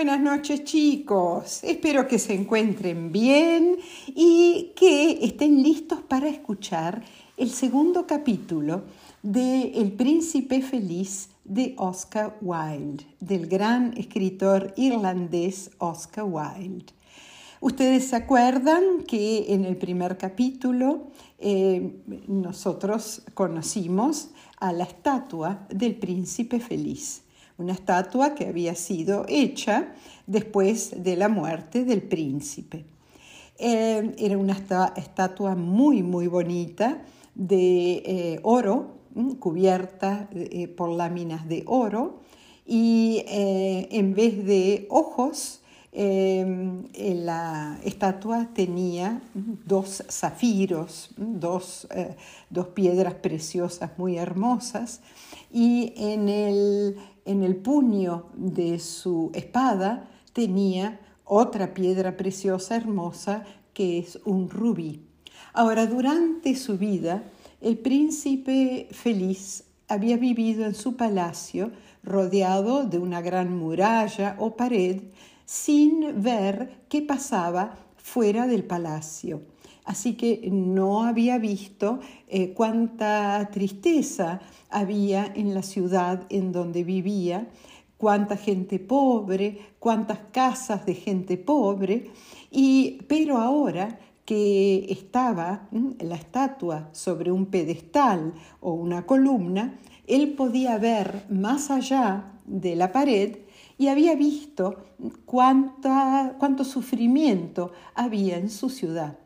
Buenas noches chicos, espero que se encuentren bien y que estén listos para escuchar el segundo capítulo de El príncipe feliz de Oscar Wilde, del gran escritor irlandés Oscar Wilde. Ustedes se acuerdan que en el primer capítulo eh, nosotros conocimos a la estatua del príncipe feliz una estatua que había sido hecha después de la muerte del príncipe. Eh, era una estatua muy, muy bonita de eh, oro, cubierta eh, por láminas de oro, y en vez de ojos, la estatua tenía dos zafiros, dos, dos piedras preciosas muy hermosas, y en el en el puño de su espada tenía otra piedra preciosa hermosa que es un rubí. Ahora, durante su vida, el príncipe feliz había vivido en su palacio rodeado de una gran muralla o pared sin ver qué pasaba fuera del palacio. Así que no había visto eh, cuánta tristeza había en la ciudad en donde vivía, cuánta gente pobre, cuántas casas de gente pobre, y, pero ahora que estaba la estatua sobre un pedestal o una columna, él podía ver más allá de la pared y había visto cuánto sufrimiento había en su ciudad.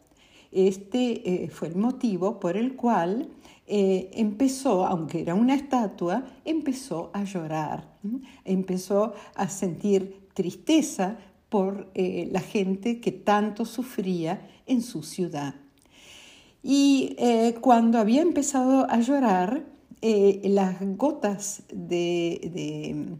Este eh, fue el motivo por el cual eh, empezó, aunque era una estatua, empezó a llorar, empezó a sentir tristeza por eh, la gente que tanto sufría en su ciudad. Y cuando había empezado a llorar, las gotas de,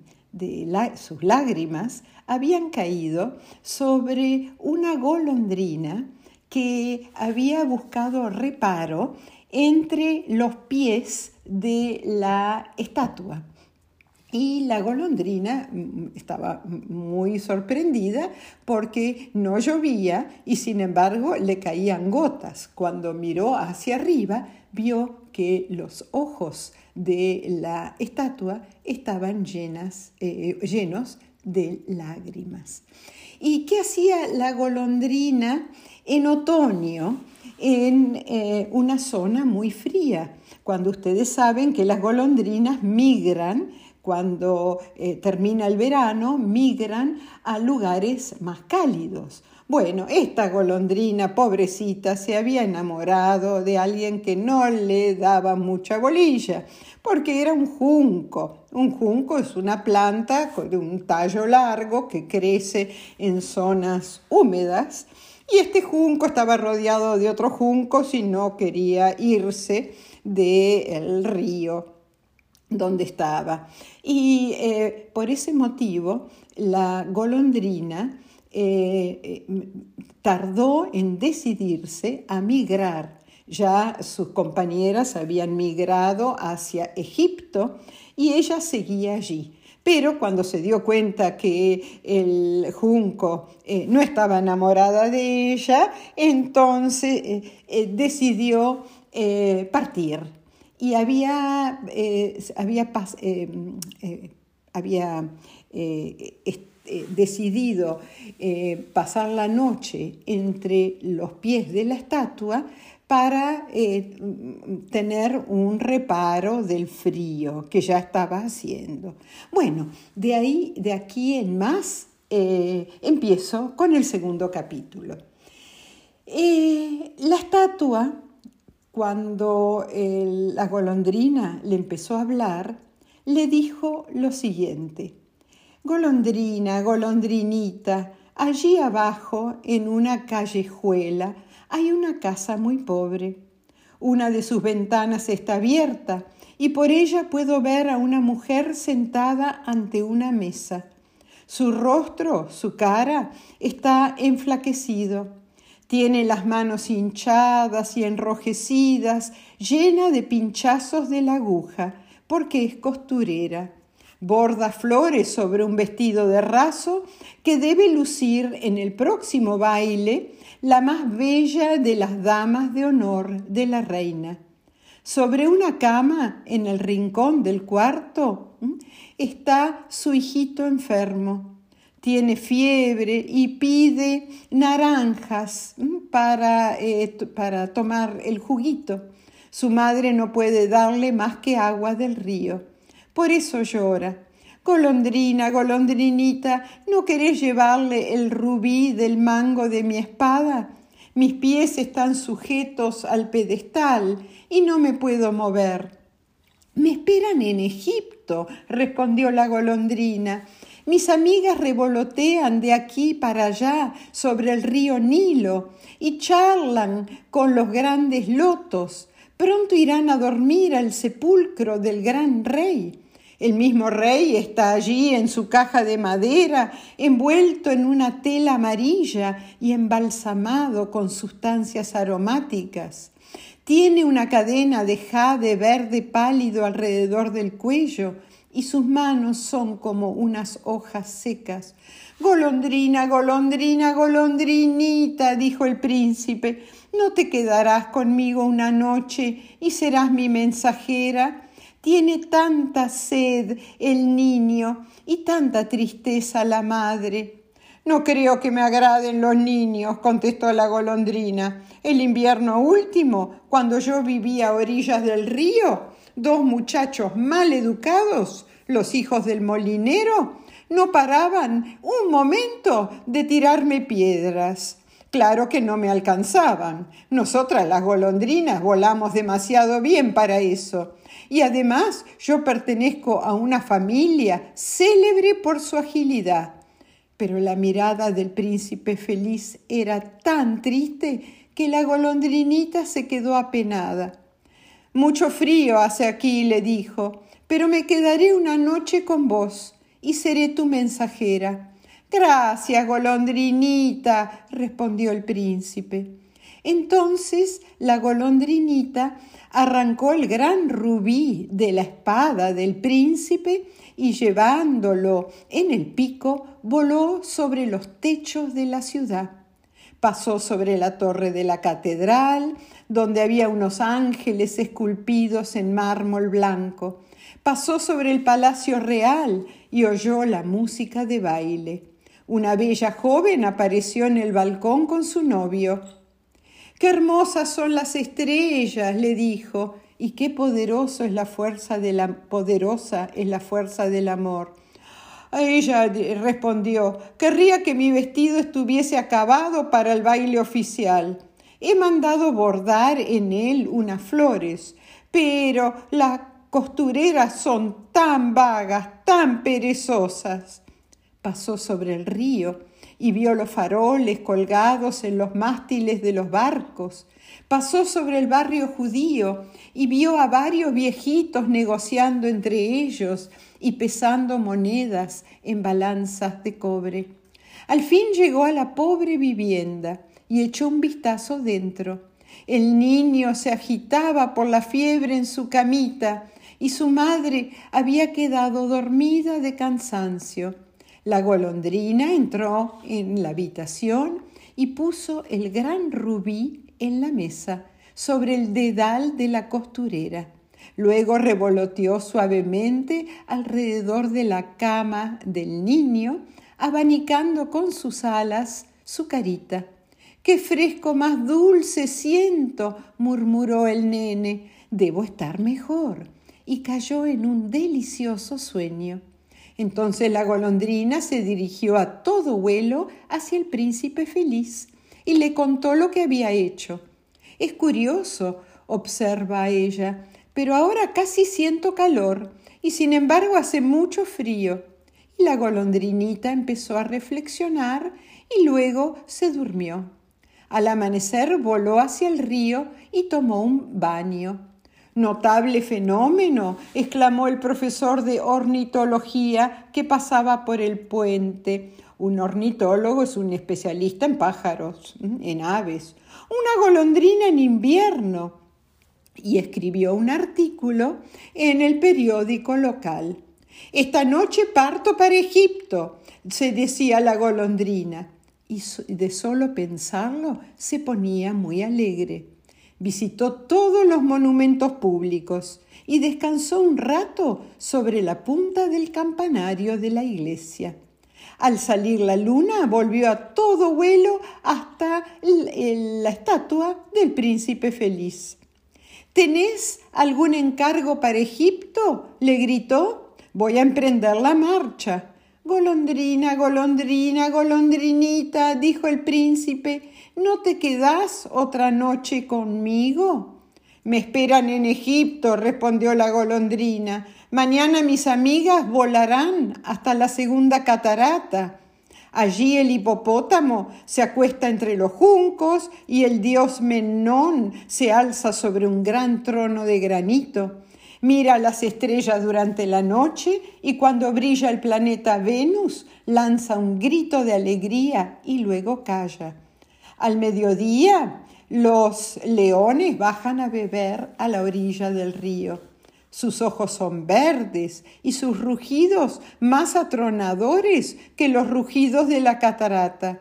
sus lágrimas habían caído sobre una golondrina que había buscado reparo entre los pies de la estatua. Y la golondrina mm, estaba muy sorprendida porque no llovía y sin embargo le caían gotas. Cuando miró hacia arriba vio que los ojos de la estatua estaban llenas, eh, llenos de lágrimas. ¿Y qué hacía la golondrina en otoño en eh, una zona muy fría? Cuando ustedes saben que las golondrinas migran, cuando eh, termina el verano, migran a lugares más cálidos. Bueno, esta golondrina, pobrecita, se había enamorado de alguien que no le daba mucha bolilla, porque era un junco. Un junco es una planta de un tallo largo que crece en zonas húmedas y este junco estaba rodeado de otros juncos y no quería irse del río donde estaba. Y eh, por ese motivo la golondrina eh, eh, tardó en decidirse a migrar. Ya sus compañeras habían migrado hacia Egipto y ella seguía allí. Pero cuando se dio cuenta que el junco eh, no estaba enamorada de ella, entonces decidió partir. Y había, había, había eh, decidido eh, pasar la noche entre los pies de la estatua para eh, tener un reparo del frío que ya estaba haciendo. Bueno, de ahí, de aquí en más, empiezo con el segundo capítulo. la estatua, cuando la golondrina le empezó a hablar, le dijo lo siguiente. Golondrina, golondrinita, allí abajo, en una callejuela, hay una casa muy pobre. Una de sus ventanas está abierta y por ella puedo ver a una mujer sentada ante una mesa. Su rostro, su cara, está enflaquecido. Tiene las manos hinchadas y enrojecidas, llena de pinchazos de la aguja, porque es costurera. Borda flores sobre un vestido de raso que debe lucir en el próximo baile la más bella de las damas de honor de la reina. Sobre una cama en el rincón del cuarto está su hijito enfermo. Tiene fiebre y pide naranjas para, eh, para tomar el juguito. Su madre no puede darle más que agua del río. Por eso llora. Golondrina, golondrinita, ¿no querés llevarle el rubí del mango de mi espada? Mis pies están sujetos al pedestal y no me puedo mover. Me esperan en Egipto, respondió la golondrina. Mis amigas revolotean de aquí para allá sobre el río Nilo y charlan con los grandes lotos. Pronto irán a dormir al sepulcro del gran rey. El mismo rey está allí en su caja de madera, envuelto en una tela amarilla y embalsamado con sustancias aromáticas. Tiene una cadena de jade verde pálido alrededor del cuello y sus manos son como unas hojas secas. Golondrina, golondrina, golondrinita, dijo el príncipe, ¿no te quedarás conmigo una noche y serás mi mensajera? Tiene tanta sed el niño y tanta tristeza la madre. No creo que me agraden los niños, contestó la golondrina. El invierno último, cuando yo vivía a orillas del río, dos muchachos mal educados, los hijos del molinero, no paraban un momento de tirarme piedras. Claro que no me alcanzaban. Nosotras las golondrinas volamos demasiado bien para eso. Y además yo pertenezco a una familia célebre por su agilidad. Pero la mirada del príncipe feliz era tan triste que la golondrinita se quedó apenada. Mucho frío hace aquí, le dijo, pero me quedaré una noche con vos y seré tu mensajera. Gracias, golondrinita, respondió el príncipe. Entonces la golondrinita arrancó el gran rubí de la espada del príncipe y llevándolo en el pico voló sobre los techos de la ciudad. Pasó sobre la torre de la catedral, donde había unos ángeles esculpidos en mármol blanco. Pasó sobre el palacio real y oyó la música de baile. Una bella joven apareció en el balcón con su novio. Qué hermosas son las estrellas, le dijo, y qué poderoso es la fuerza de la poderosa es la fuerza del amor. Ella respondió, querría que mi vestido estuviese acabado para el baile oficial. He mandado bordar en él unas flores, pero las costureras son tan vagas, tan perezosas. Pasó sobre el río y vio los faroles colgados en los mástiles de los barcos. Pasó sobre el barrio judío y vio a varios viejitos negociando entre ellos y pesando monedas en balanzas de cobre. Al fin llegó a la pobre vivienda y echó un vistazo dentro. El niño se agitaba por la fiebre en su camita y su madre había quedado dormida de cansancio. La golondrina entró en la habitación y puso el gran rubí en la mesa, sobre el dedal de la costurera. Luego revoloteó suavemente alrededor de la cama del niño, abanicando con sus alas su carita. ¡Qué fresco más dulce siento! murmuró el nene. Debo estar mejor. Y cayó en un delicioso sueño. Entonces la golondrina se dirigió a todo vuelo hacia el príncipe feliz y le contó lo que había hecho. Es curioso, observa ella, pero ahora casi siento calor y sin embargo hace mucho frío. Y la golondrinita empezó a reflexionar y luego se durmió. Al amanecer voló hacia el río y tomó un baño. Notable fenómeno, exclamó el profesor de ornitología que pasaba por el puente. Un ornitólogo es un especialista en pájaros, en aves. Una golondrina en invierno. Y escribió un artículo en el periódico local. Esta noche parto para Egipto, se decía la golondrina, y de solo pensarlo se ponía muy alegre. Visitó todos los monumentos públicos y descansó un rato sobre la punta del campanario de la iglesia. Al salir la luna volvió a todo vuelo hasta la estatua del príncipe feliz. ¿Tenés algún encargo para Egipto? le gritó. Voy a emprender la marcha. Golondrina, golondrina, golondrinita, dijo el príncipe, ¿no te quedás otra noche conmigo? Me esperan en Egipto, respondió la golondrina. Mañana mis amigas volarán hasta la segunda catarata. Allí el hipopótamo se acuesta entre los juncos y el dios Menón se alza sobre un gran trono de granito. Mira las estrellas durante la noche y cuando brilla el planeta Venus lanza un grito de alegría y luego calla. Al mediodía los leones bajan a beber a la orilla del río. Sus ojos son verdes y sus rugidos más atronadores que los rugidos de la catarata.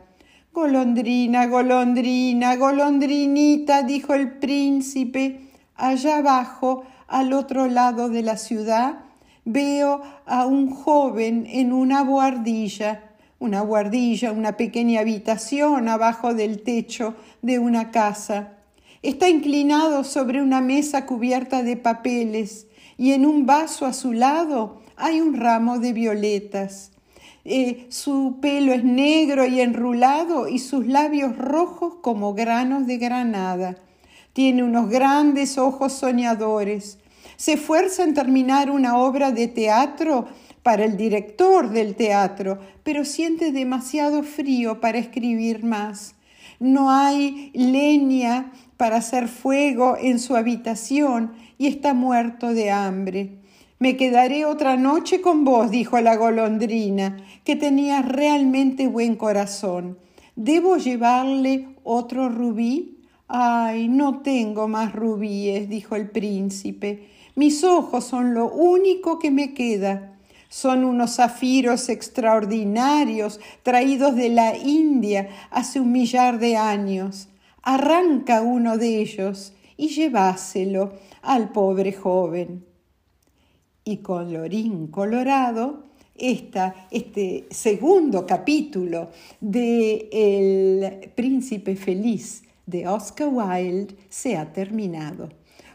Golondrina, golondrina, golondrinita, dijo el príncipe, allá abajo, al otro lado de la ciudad, veo a un joven en una guardilla, una guardilla, una pequeña habitación abajo del techo de una casa. Está inclinado sobre una mesa cubierta de papeles y en un vaso a su lado hay un ramo de violetas. Eh, su pelo es negro y enrulado y sus labios rojos como granos de granada. Tiene unos grandes ojos soñadores. Se esfuerza en terminar una obra de teatro para el director del teatro, pero siente demasiado frío para escribir más. No hay leña para hacer fuego en su habitación y está muerto de hambre. Me quedaré otra noche con vos, dijo la golondrina, que tenía realmente buen corazón. ¿Debo llevarle otro rubí? Ay, no tengo más rubíes, dijo el príncipe. Mis ojos son lo único que me queda. Son unos zafiros extraordinarios traídos de la India hace un millar de años. Arranca uno de ellos y lleváselo al pobre joven. Y colorín colorado, este segundo capítulo de El príncipe feliz de Oscar Wilde se ha terminado.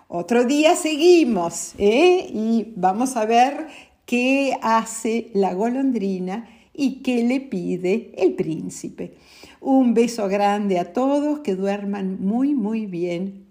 Otro día seguimos ¿eh? y vamos a ver qué hace la golondrina y qué le pide el príncipe. Un beso grande a todos, que duerman muy, muy bien